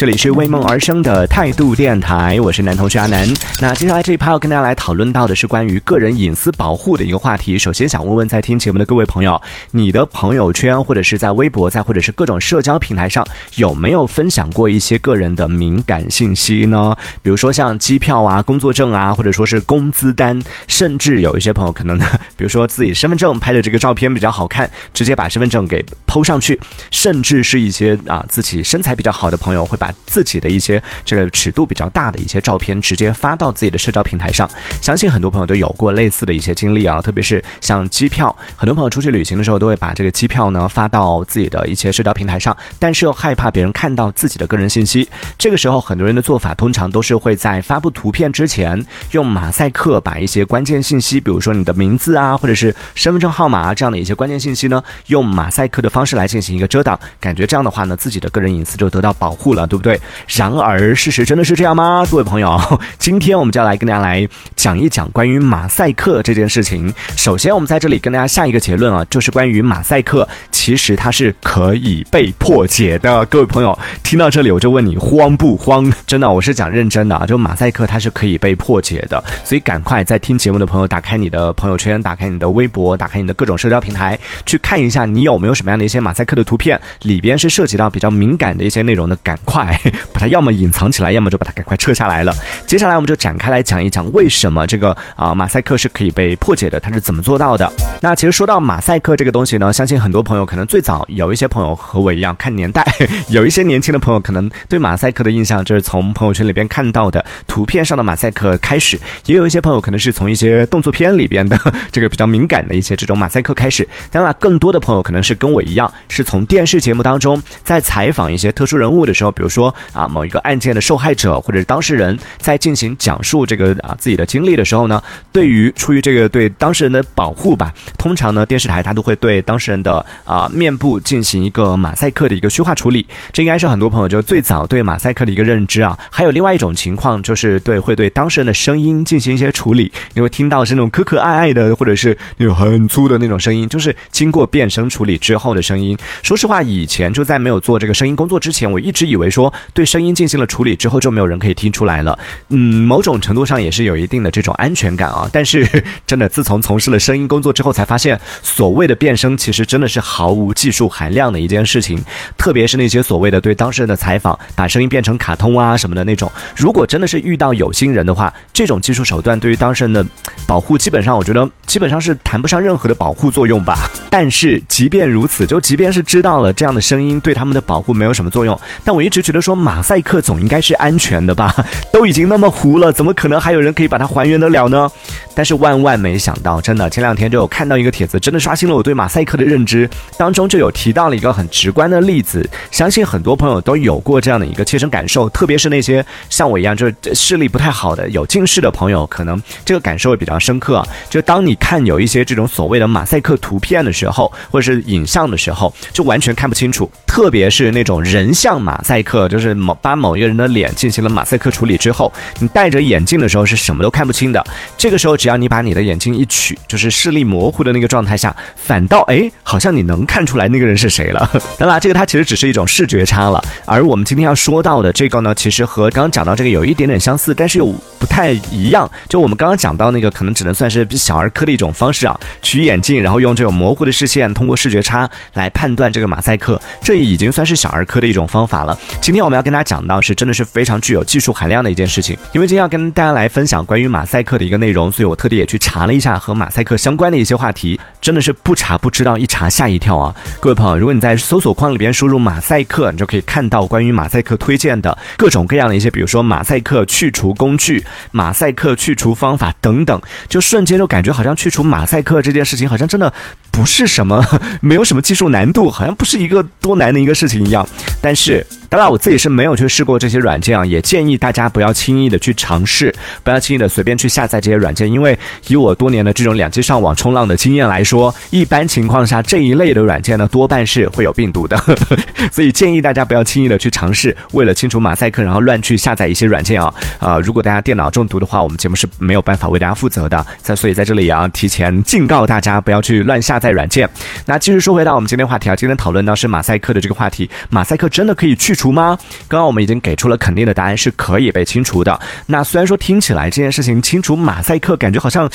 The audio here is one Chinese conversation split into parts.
这里是为梦而生的态度电台，我是男同学阿南。那接下来这一趴要跟大家来讨论到的是关于个人隐私保护的一个话题。首先想问问在听节目的各位朋友，你的朋友圈或者是在微博，在或者是各种社交平台上，有没有分享过一些个人的敏感信息呢？比如说像机票啊、工作证啊，或者说是工资单，甚至有一些朋友可能呢，比如说自己身份证拍的这个照片比较好看，直接把身份证给抛上去，甚至是一些啊自己身材比较好的朋友会把自己的一些这个尺度比较大的一些照片直接发到自己的社交平台上，相信很多朋友都有过类似的一些经历啊，特别是像机票，很多朋友出去旅行的时候都会把这个机票呢发到自己的一些社交平台上，但是又害怕别人看到自己的个人信息，这个时候很多人的做法通常都是会在发布图片之前用马赛克把一些关键信息，比如说你的名字啊，或者是身份证号码啊这样的一些关键信息呢，用马赛克的方式来进行一个遮挡，感觉这样的话呢，自己的个人隐私就得到保护了，对对？然而，事实真的是这样吗？各位朋友，今天我们就要来跟大家来讲一讲关于马赛克这件事情。首先，我们在这里跟大家下一个结论啊，就是关于马赛克，其实它是可以被破解的。各位朋友，听到这里我就问你慌不慌？真的，我是讲认真的啊，就马赛克它是可以被破解的，所以赶快在听节目的朋友打开你的朋友圈，打开你的微博，打开你的各种社交平台，去看一下你有没有什么样的一些马赛克的图片，里边是涉及到比较敏感的一些内容的，赶快 把它要么隐藏起来，要么就把它赶快撤下来了。接下来我们就展开来讲一讲为什么这个啊马赛克是可以被破解的，它是怎么做到的？那其实说到马赛克这个东西呢，相信很多朋友可能最早有一些朋友和我一样看年代，有一些年轻的朋友可能对马赛克的印象就是从朋友圈里边看到的图片上的马赛克开始，也有一些朋友可能是从一些动作片里边的 这个比较敏感的一些这种马赛克开始。当然，更多的朋友可能是跟我一样，是从电视节目当中在采访一些特殊人物的时候，比如说说啊某一个案件的受害者或者是当事人，在进行讲述这个啊自己的经历的时候呢，对于出于这个对当事人的保护吧，通常呢电视台它都会对当事人的啊面部进行一个马赛克的一个虚化处理，这应该是很多朋友就最早对马赛克的一个认知啊。还有另外一种情况就是对会对当事人的声音进行一些处理，你会听到是那种可可爱爱的或者是那种很粗的那种声音，就是经过变声处理之后的声音。说实话，以前就在没有做这个声音工作之前，我一直以为说对声音进行了处理之后就没有人可以听出来了。嗯，某种程度上也是有一定的这种安全感啊。但是 真的，自从从事了声音工作之后，才发现所谓的变声其实真的是毫无技术含量的一件事情。特别是那些所谓的对当事人的采访，把声音变成卡通啊什么的那种，如果真的是遇到有心人的话，这种技术手段对于当事人的保护，基本上我觉得基本上是谈不上任何的保护作用吧。但是即便如此，就即便是知道了这样的声音对他们的保护没有什么作用，但我一直觉得说马赛克总应该是安全的吧？都已经那么糊了，怎么可能还有人可以把它还原得了呢？但是万万没想到，真的前两天就有看到一个帖子，真的刷新了我对马赛克的认知。当中就有提到了一个很直观的例子，相信很多朋友都有过这样的一个切身感受，特别是那些像我一样就是视力不太好的有近视的朋友，可能这个感受会比较深刻。就当你看有一些这种所谓的马赛克图片的时候，或者是影像的时候，就完全看不清楚。特别是那种人像马赛克，就是某把某一个人的脸进行了马赛克处理之后，你戴着眼镜的时候是什么都看不清的。这个时候，只要你把你的眼镜一取，就是视力模糊的那个状态下，反倒哎，好像你能看出来那个人是谁了。当然，这个它其实只是一种视觉差了。而我们今天要说到的这个呢，其实和刚刚讲到这个有一点点相似，但是又不太一样。就我们刚刚讲到那个，可能只能算是小儿科的一种方式啊，取眼镜，然后用这种模糊的视线，通过视觉差来判断这个马赛克，这已经算是小儿科的一种方法了。今天我们要跟大家讲到是真的是非常具有技术含量的一件事情，因为今天要跟大家来分享关于马赛克的一个内容，所以我特地也去查了一下和马赛克相关的一些话题，真的是不查不知道，一查吓一跳啊！各位朋友，如果你在搜索框里边输入马赛克，你就可以看到关于马赛克推荐的各种各样的一些，比如说马赛克去除工具、马赛克去除方法等等，就瞬间就感觉好像去除马赛克这件事情好像真的不是什么，没有什么技术难度，好像不是一个多难的一个事情一样。但是，当然我自己是没有去试过这些软件啊，也建议大家不要轻易的去尝试，不要轻易的随便去下载这些软件，因为以我多年的这种两 G 上网冲浪的经验来说，一般情况下这一类的软件呢，多半是会有病毒的，所以建议大家不要轻易的去尝试，为了清除马赛克，然后乱去下载一些软件啊啊！如果大家电脑中毒的话，我们节目是没有办法为大家负责的。在所以在这里也要提前警告大家，不要去乱下载软件。那继续说回到我们今天话题啊，今天讨论到是马赛克的这个话题，马赛克真的可以去除除。吗？刚刚我们已经给出了肯定的答案，是可以被清除的。那虽然说听起来这件事情清除马赛克感觉好像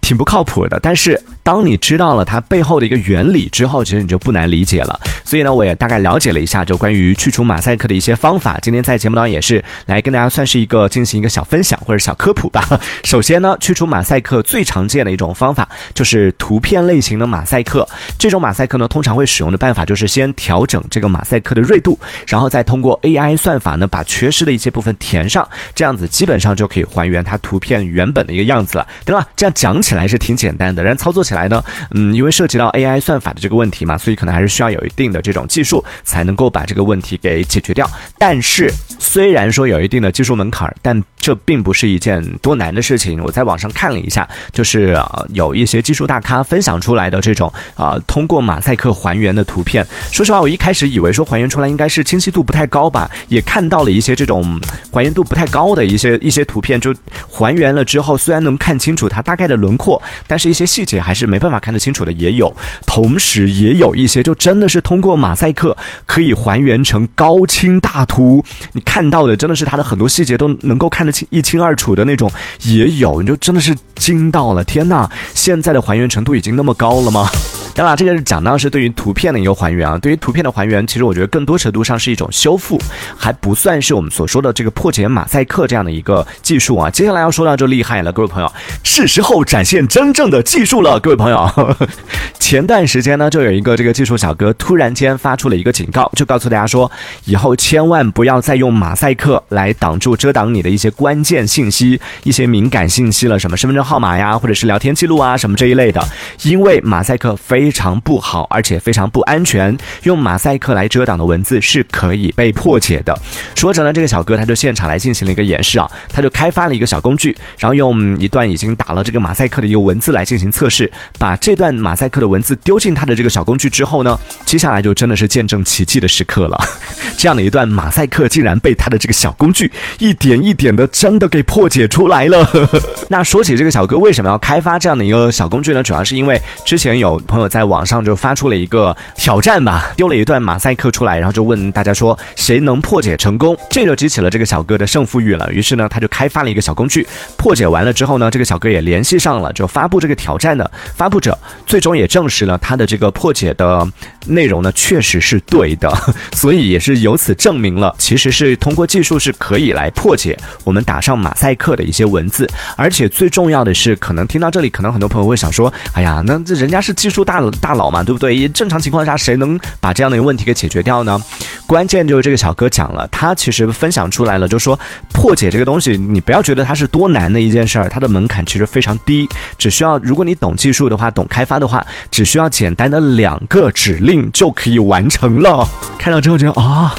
挺不靠谱的，但是当你知道了它背后的一个原理之后，其实你就不难理解了。所以呢，我也大概了解了一下，就关于去除马赛克的一些方法。今天在节目当中也是来跟大家算是一个进行一个小分享或者小科普吧。首先呢，去除马赛克最常见的一种方法就是图片类型的马赛克。这种马赛克呢，通常会使用的办法就是先调整这个马赛克的锐度，然后再通过 AI 算法呢，把缺失的一些部分填上，这样子基本上就可以还原它图片原本的一个样子了，对吧？这样讲起来是挺简单的，然操作起来来呢，嗯，因为涉及到 AI 算法的这个问题嘛，所以可能还是需要有一定的。这种技术才能够把这个问题给解决掉。但是，虽然说有一定的技术门槛，但这并不是一件多难的事情。我在网上看了一下，就是有一些技术大咖分享出来的这种啊，通过马赛克还原的图片。说实话，我一开始以为说还原出来应该是清晰度不太高吧，也看到了一些这种还原度不太高的一些一些图片，就还原了之后，虽然能看清楚它大概的轮廓，但是一些细节还是没办法看得清楚的，也有。同时，也有一些就真的是通过。马赛克可以还原成高清大图，你看到的真的是它的很多细节都能够看得清一清二楚的那种，也有，你就真的是惊到了，天呐，现在的还原程度已经那么高了吗？当然，这个是讲到是对于图片的一个还原啊。对于图片的还原，其实我觉得更多程度上是一种修复，还不算是我们所说的这个破解马赛克这样的一个技术啊。接下来要说到就厉害了，各位朋友，是时候展现真正的技术了，各位朋友。前段时间呢，就有一个这个技术小哥突然间发出了一个警告，就告诉大家说，以后千万不要再用马赛克来挡住遮挡你的一些关键信息、一些敏感信息了，什么身份证号码呀，或者是聊天记录啊，什么这一类的，因为马赛克非。常不好，而且非常不安全。用马赛克来遮挡的文字是可以被破解的。说着呢，这个小哥他就现场来进行了一个演示啊，他就开发了一个小工具，然后用一段已经打了这个马赛克的一个文字来进行测试。把这段马赛克的文字丢进他的这个小工具之后呢，接下来就真的是见证奇迹的时刻了。这样的一段马赛克竟然被他的这个小工具一点一点的真的给破解出来了。那说起这个小哥为什么要开发这样的一个小工具呢？主要是因为之前有朋友在。网上就发出了一个挑战吧，丢了一段马赛克出来，然后就问大家说谁能破解成功，这就激起了这个小哥的胜负欲了。于是呢，他就开发了一个小工具，破解完了之后呢，这个小哥也联系上了就发布这个挑战的发布者，最终也证实了他的这个破解的内容呢确实是对的，所以也是由此证明了其实是通过技术是可以来破解我们打上马赛克的一些文字，而且最重要的是，可能听到这里，可能很多朋友会想说，哎呀，那这人家是技术大。大佬嘛，对不对？正常情况下，谁能把这样的一个问题给解决掉呢？关键就是这个小哥讲了，他其实分享出来了，就说破解这个东西，你不要觉得它是多难的一件事儿，它的门槛其实非常低，只需要如果你懂技术的话，懂开发的话，只需要简单的两个指令就可以完成了。看到之后觉得啊。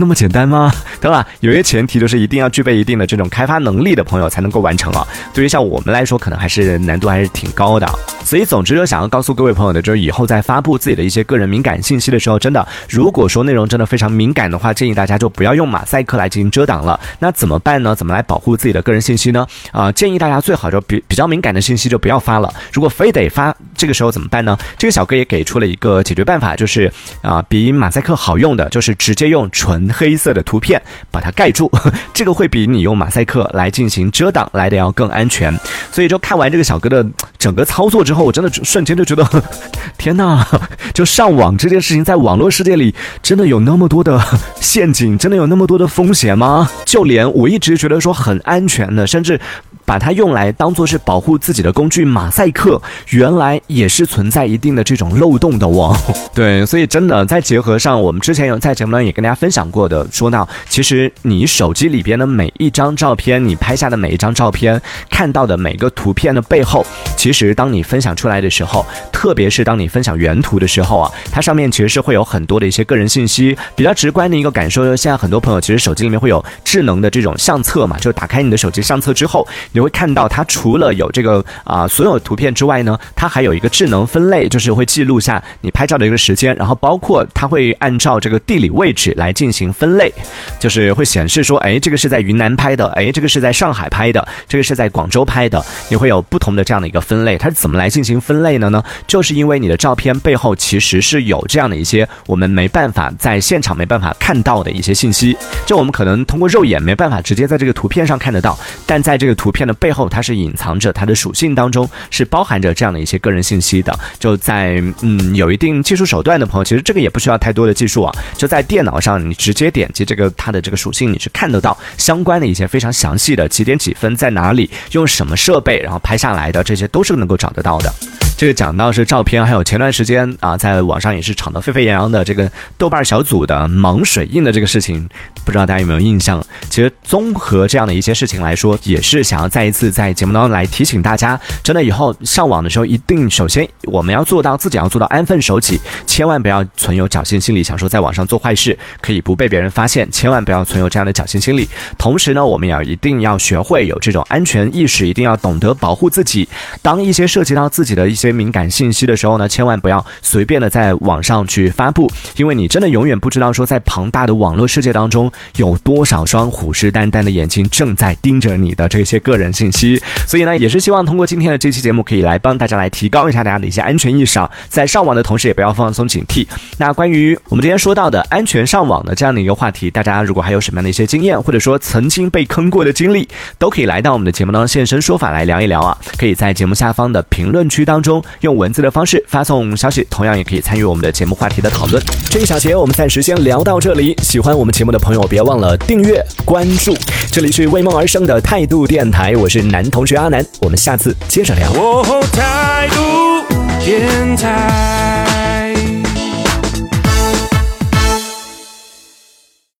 那么简单吗？对吧？有些前提就是一定要具备一定的这种开发能力的朋友才能够完成啊。对于像我们来说，可能还是难度还是挺高的。所以，总之，就想要告诉各位朋友的，就是以后在发布自己的一些个人敏感信息的时候，真的，如果说内容真的非常敏感的话，建议大家就不要用马赛克来进行遮挡了。那怎么办呢？怎么来保护自己的个人信息呢？啊，建议大家最好就比比较敏感的信息就不要发了。如果非得得发，这个时候怎么办呢？这个小哥也给出了一个解决办法，就是啊，比马赛克好用的，就是直接用纯。黑色的图片把它盖住，这个会比你用马赛克来进行遮挡来的要更安全。所以就看完这个小哥的整个操作之后，我真的瞬间就觉得，天哪！就上网这件事情，在网络世界里真的有那么多的陷阱，真的有那么多的风险吗？就连我一直觉得说很安全的，甚至。把它用来当做是保护自己的工具，马赛克原来也是存在一定的这种漏洞的哦。对，所以真的再结合上我们之前有在节目中也跟大家分享过的，说到其实你手机里边的每一张照片，你拍下的每一张照片，看到的每个图片的背后，其实当你分享出来的时候，特别是当你分享原图的时候啊，它上面其实是会有很多的一些个人信息。比较直观的一个感受，现在很多朋友其实手机里面会有智能的这种相册嘛，就打开你的手机相册之后。你会看到它除了有这个啊所有图片之外呢，它还有一个智能分类，就是会记录下你拍照的一个时间，然后包括它会按照这个地理位置来进行分类，就是会显示说，哎，这个是在云南拍的，哎，这个是在上海拍的，这个是在广州拍的，你会有不同的这样的一个分类。它是怎么来进行分类的呢？就是因为你的照片背后其实是有这样的一些我们没办法在现场没办法看到的一些信息，就我们可能通过肉眼没办法直接在这个图片上看得到，但在这个图片的背后，它是隐藏着它的属性当中是包含着这样的一些个人信息的。就在嗯有一定技术手段的朋友，其实这个也不需要太多的技术啊，就在电脑上你直接点击这个它的这个属性，你是看得到相关的一些非常详细的几点几分在哪里用什么设备然后拍下来的，这些都是能够找得到的。这个讲到是照片，还有前段时间啊，在网上也是吵得沸沸扬扬的这个豆瓣小组的盲水印的这个事情，不知道大家有没有印象？其实综合这样的一些事情来说，也是想要再一次在节目当中来提醒大家，真的以后上网的时候，一定首先我们要做到自己要做到安分守己，千万不要存有侥幸心理，想说在网上做坏事可以不被别人发现，千万不要存有这样的侥幸心理。同时呢，我们也要一定要学会有这种安全意识，一定要懂得保护自己。当一些涉及到自己的一些敏感信息的时候呢，千万不要随便的在网上去发布，因为你真的永远不知道说在庞大的网络世界当中有多少双虎视眈眈的眼睛正在盯着你的这些个人信息。所以呢，也是希望通过今天的这期节目，可以来帮大家来提高一下大家的一些安全意识啊，在上网的同时也不要放松警惕。那关于我们今天说到的安全上网的这样的一个话题，大家如果还有什么样的一些经验，或者说曾经被坑过的经历，都可以来到我们的节目当中现身说法来聊一聊啊。可以在节目下方的评论区当中用文字的方式发送消息，同样也可以参与我们的节目话题的讨论。这一小节我们暂时先聊到这里，喜欢我们节目的朋友别忘了订阅关注。这里是为梦而生的态度电台，我是男同学阿南，我们下次接着聊。哦，态度电台。